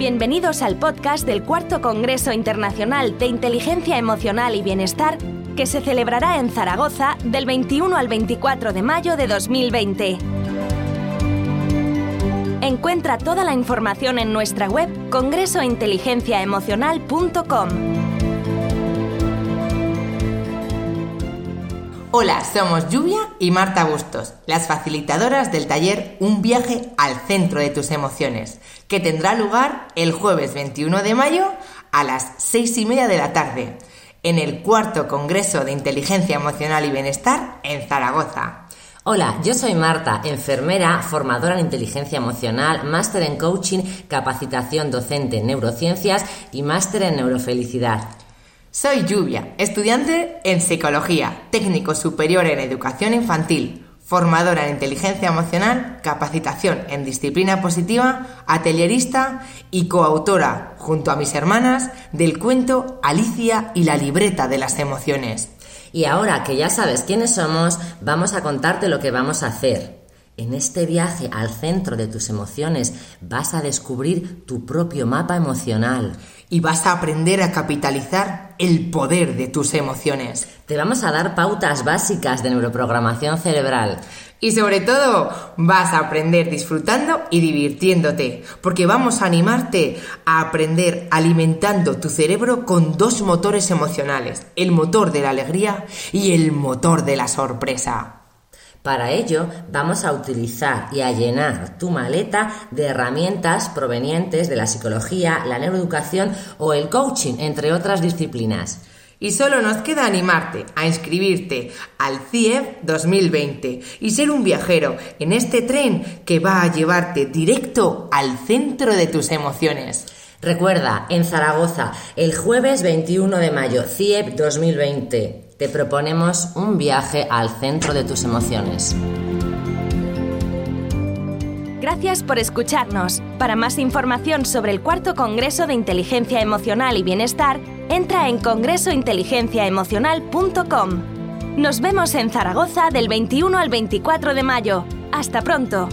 Bienvenidos al podcast del Cuarto Congreso Internacional de Inteligencia Emocional y Bienestar que se celebrará en Zaragoza del 21 al 24 de mayo de 2020. Encuentra toda la información en nuestra web congresointeligenciaemocional.com. Hola, somos Lluvia y Marta Bustos, las facilitadoras del taller Un viaje al centro de tus emociones, que tendrá lugar el jueves 21 de mayo a las 6 y media de la tarde, en el cuarto Congreso de Inteligencia Emocional y Bienestar en Zaragoza. Hola, yo soy Marta, enfermera, formadora en inteligencia emocional, máster en coaching, capacitación docente en neurociencias y máster en neurofelicidad. Soy Lluvia, estudiante en psicología, técnico superior en educación infantil, formadora en inteligencia emocional, capacitación en disciplina positiva, atelierista y coautora, junto a mis hermanas, del cuento Alicia y la libreta de las emociones. Y ahora que ya sabes quiénes somos, vamos a contarte lo que vamos a hacer. En este viaje al centro de tus emociones vas a descubrir tu propio mapa emocional. Y vas a aprender a capitalizar el poder de tus emociones. Te vamos a dar pautas básicas de neuroprogramación cerebral. Y sobre todo, vas a aprender disfrutando y divirtiéndote, porque vamos a animarte a aprender alimentando tu cerebro con dos motores emocionales, el motor de la alegría y el motor de la sorpresa. Para ello, vamos a utilizar y a llenar tu maleta de herramientas provenientes de la psicología, la neuroeducación o el coaching, entre otras disciplinas. Y solo nos queda animarte a inscribirte al CIEF 2020 y ser un viajero en este tren que va a llevarte directo al centro de tus emociones. Recuerda, en Zaragoza, el jueves 21 de mayo, CIEP 2020 te proponemos un viaje al centro de tus emociones. Gracias por escucharnos. Para más información sobre el cuarto Congreso de Inteligencia Emocional y Bienestar, entra en congresointeligenciaemocional.com. Nos vemos en Zaragoza del 21 al 24 de mayo. Hasta pronto.